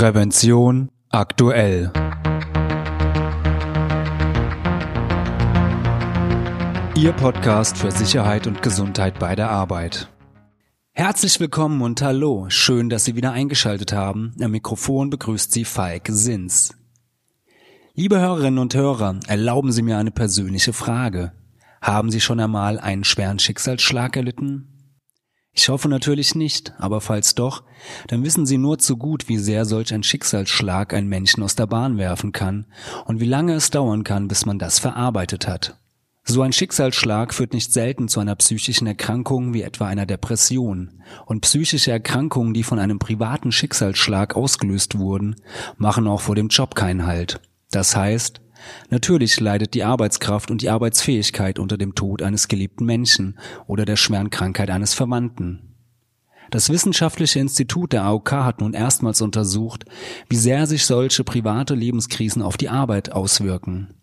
Prävention aktuell. Ihr Podcast für Sicherheit und Gesundheit bei der Arbeit. Herzlich willkommen und hallo. Schön, dass Sie wieder eingeschaltet haben. Am Mikrofon begrüßt Sie Falk Sins. Liebe Hörerinnen und Hörer, erlauben Sie mir eine persönliche Frage. Haben Sie schon einmal einen schweren Schicksalsschlag erlitten? Ich hoffe natürlich nicht, aber falls doch, dann wissen Sie nur zu gut, wie sehr solch ein Schicksalsschlag einen Menschen aus der Bahn werfen kann und wie lange es dauern kann, bis man das verarbeitet hat. So ein Schicksalsschlag führt nicht selten zu einer psychischen Erkrankung wie etwa einer Depression. Und psychische Erkrankungen, die von einem privaten Schicksalsschlag ausgelöst wurden, machen auch vor dem Job keinen Halt. Das heißt, Natürlich leidet die Arbeitskraft und die Arbeitsfähigkeit unter dem Tod eines geliebten Menschen oder der schweren Krankheit eines Verwandten. Das Wissenschaftliche Institut der AOK hat nun erstmals untersucht, wie sehr sich solche private Lebenskrisen auf die Arbeit auswirken.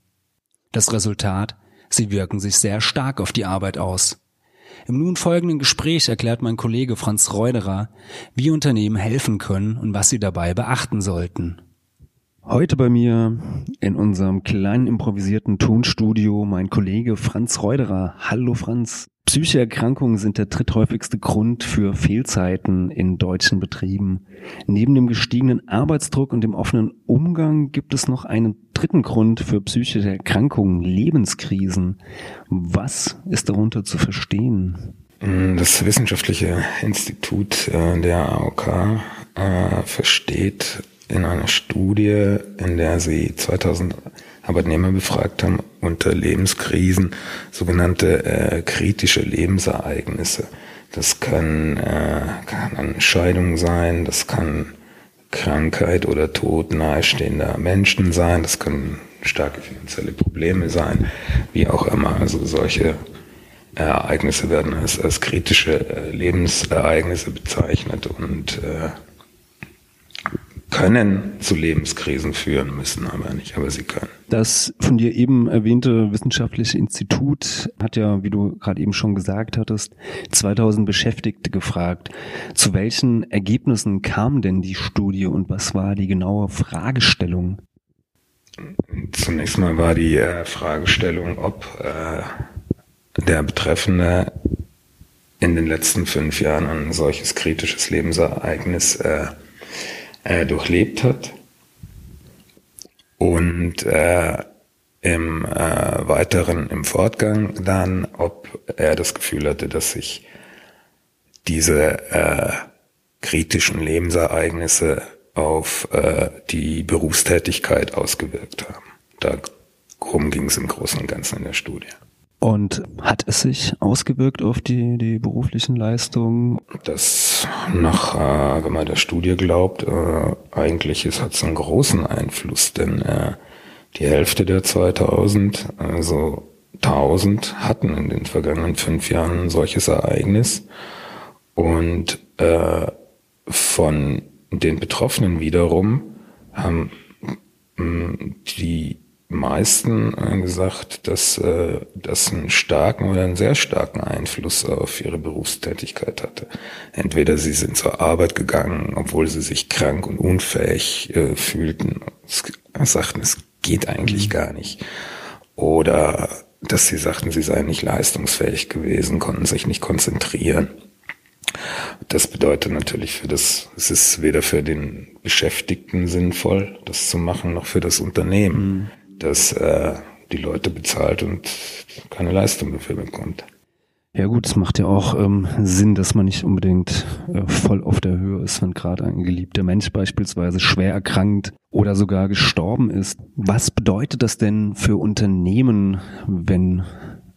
Das Resultat, sie wirken sich sehr stark auf die Arbeit aus. Im nun folgenden Gespräch erklärt mein Kollege Franz Reuderer, wie Unternehmen helfen können und was sie dabei beachten sollten. Heute bei mir in unserem kleinen improvisierten Tonstudio mein Kollege Franz Reuderer. Hallo Franz. Psychische Erkrankungen sind der dritthäufigste Grund für Fehlzeiten in deutschen Betrieben. Neben dem gestiegenen Arbeitsdruck und dem offenen Umgang gibt es noch einen dritten Grund für psychische Erkrankungen, Lebenskrisen. Was ist darunter zu verstehen? Das Wissenschaftliche Institut äh, der AOK äh, versteht in einer Studie, in der sie 2000 Arbeitnehmer befragt haben, unter Lebenskrisen sogenannte äh, kritische Lebensereignisse. Das kann, äh, kann eine Scheidung sein, das kann Krankheit oder Tod nahestehender Menschen sein, das können starke finanzielle Probleme sein, wie auch immer. Also solche Ereignisse werden als, als kritische äh, Lebensereignisse bezeichnet und äh, können zu Lebenskrisen führen, müssen aber nicht, aber sie können. Das von dir eben erwähnte wissenschaftliche Institut hat ja, wie du gerade eben schon gesagt hattest, 2000 Beschäftigte gefragt. Zu welchen Ergebnissen kam denn die Studie und was war die genaue Fragestellung? Zunächst mal war die äh, Fragestellung, ob äh, der Betreffende in den letzten fünf Jahren ein solches kritisches Lebensereignis äh, äh, durchlebt hat und äh, im äh, weiteren, im Fortgang dann, ob er das Gefühl hatte, dass sich diese äh, kritischen Lebensereignisse auf äh, die Berufstätigkeit ausgewirkt haben. Darum ging es im Großen und Ganzen in der Studie. Und hat es sich ausgewirkt auf die, die beruflichen Leistungen? Das nach, äh, wenn man der Studie glaubt, äh, eigentlich ist, hat es einen großen Einfluss, denn äh, die Hälfte der 2000, also 1000, hatten in den vergangenen fünf Jahren ein solches Ereignis. Und äh, von den Betroffenen wiederum haben mh, die meisten gesagt, dass äh, das einen starken oder einen sehr starken Einfluss auf ihre Berufstätigkeit hatte. Entweder sie sind zur Arbeit gegangen, obwohl sie sich krank und unfähig äh, fühlten, sagten, es geht eigentlich mhm. gar nicht. Oder dass sie sagten, sie seien nicht leistungsfähig gewesen, konnten sich nicht konzentrieren. Das bedeutet natürlich für das, es ist weder für den Beschäftigten sinnvoll, das zu machen, noch für das Unternehmen. Mhm dass äh, die Leute bezahlt und keine Leistung dafür bekommt. Ja gut, es macht ja auch ähm, Sinn, dass man nicht unbedingt äh, voll auf der Höhe ist, wenn gerade ein geliebter Mensch beispielsweise schwer erkrankt oder sogar gestorben ist. Was bedeutet das denn für Unternehmen, wenn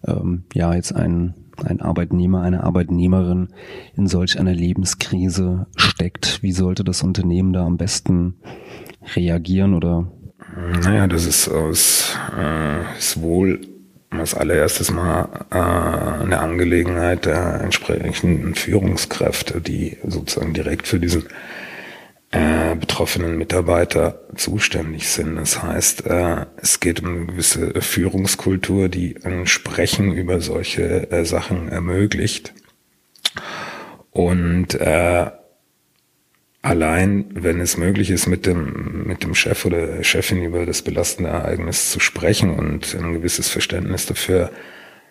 ähm, ja jetzt ein, ein Arbeitnehmer, eine Arbeitnehmerin in solch einer Lebenskrise steckt? Wie sollte das Unternehmen da am besten reagieren oder naja, das ist aus äh, ist wohl als allererstes mal äh, eine Angelegenheit der entsprechenden Führungskräfte, die sozusagen direkt für diesen äh, betroffenen Mitarbeiter zuständig sind. Das heißt, äh, es geht um eine gewisse Führungskultur, die ein Sprechen über solche äh, Sachen ermöglicht. Und äh, allein, wenn es möglich ist, mit dem, mit dem Chef oder Chefin über das belastende Ereignis zu sprechen und ein gewisses Verständnis dafür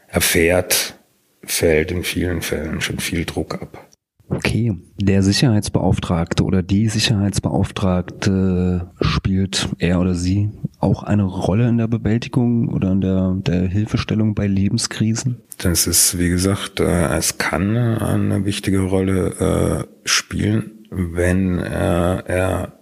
erfährt, fällt in vielen Fällen schon viel Druck ab. Okay, der Sicherheitsbeauftragte oder die Sicherheitsbeauftragte spielt er oder sie auch eine Rolle in der Bewältigung oder in der, der Hilfestellung bei Lebenskrisen? Das ist, wie gesagt, äh, es kann eine wichtige Rolle äh, spielen wenn er, er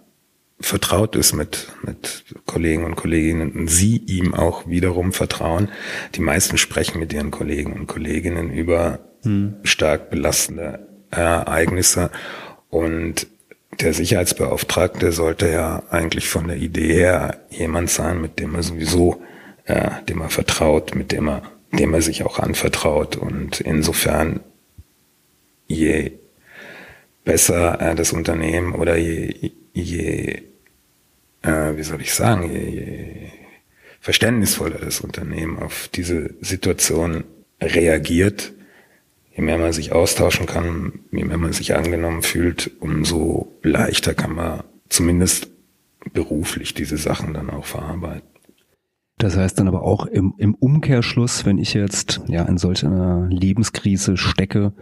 vertraut ist mit, mit Kollegen und Kolleginnen und sie ihm auch wiederum vertrauen. Die meisten sprechen mit ihren Kollegen und Kolleginnen über hm. stark belastende Ereignisse und der Sicherheitsbeauftragte sollte ja eigentlich von der Idee her jemand sein, mit dem er sowieso, äh, dem er vertraut, mit dem er, dem er sich auch anvertraut und insofern je besser äh, das Unternehmen oder je, je äh, wie soll ich sagen, je, je verständnisvoller das Unternehmen auf diese Situation reagiert, je mehr man sich austauschen kann, je mehr man sich angenommen fühlt, umso leichter kann man zumindest beruflich diese Sachen dann auch verarbeiten. Das heißt dann aber auch im, im Umkehrschluss, wenn ich jetzt ja in solch einer Lebenskrise stecke,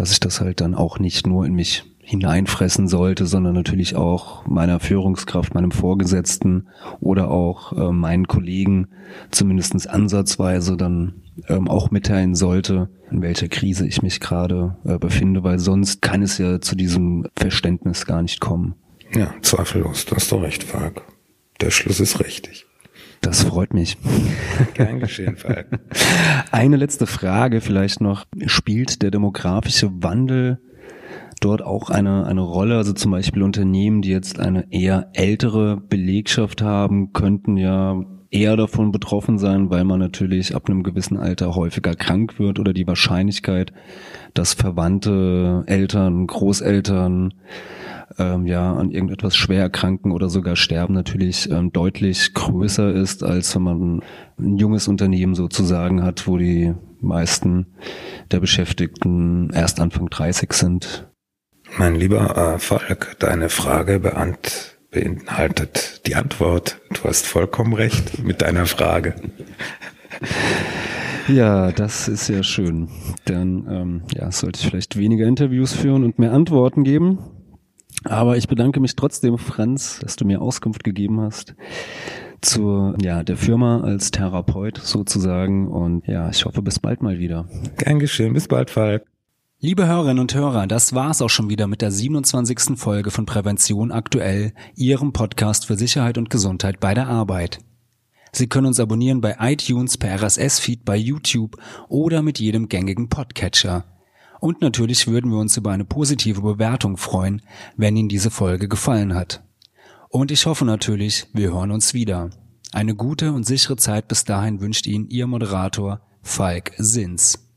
dass ich das halt dann auch nicht nur in mich hineinfressen sollte, sondern natürlich auch meiner Führungskraft, meinem Vorgesetzten oder auch äh, meinen Kollegen zumindestens ansatzweise dann ähm, auch mitteilen sollte, in welcher Krise ich mich gerade äh, befinde, weil sonst kann es ja zu diesem Verständnis gar nicht kommen. Ja, zweifellos, du hast doch recht, Falk. Der Schluss ist richtig. Das freut mich. Gern geschehen, Falk. Eine letzte Frage vielleicht noch. Spielt der demografische Wandel dort auch eine, eine Rolle? Also zum Beispiel Unternehmen, die jetzt eine eher ältere Belegschaft haben, könnten ja eher davon betroffen sein, weil man natürlich ab einem gewissen Alter häufiger krank wird oder die Wahrscheinlichkeit, dass Verwandte, Eltern, Großeltern ähm, ja an irgendetwas schwer erkranken oder sogar sterben natürlich ähm, deutlich größer ist, als wenn man ein junges Unternehmen sozusagen hat, wo die meisten der Beschäftigten erst Anfang 30 sind. Mein lieber äh, Falk, deine Frage beant beinhaltet die Antwort. Du hast vollkommen recht mit deiner Frage. Ja, das ist sehr schön. Dann ähm, ja, sollte ich vielleicht weniger Interviews führen und mehr Antworten geben. Aber ich bedanke mich trotzdem, Franz, dass du mir Auskunft gegeben hast zur ja der Firma als Therapeut sozusagen und ja ich hoffe bis bald mal wieder. Gern geschehen, bis bald, Falk. Liebe Hörerinnen und Hörer, das war's auch schon wieder mit der 27. Folge von Prävention aktuell, Ihrem Podcast für Sicherheit und Gesundheit bei der Arbeit. Sie können uns abonnieren bei iTunes, per RSS-Feed bei YouTube oder mit jedem gängigen Podcatcher. Und natürlich würden wir uns über eine positive Bewertung freuen, wenn Ihnen diese Folge gefallen hat. Und ich hoffe natürlich, wir hören uns wieder. Eine gute und sichere Zeit bis dahin wünscht Ihnen Ihr Moderator Falk Sins.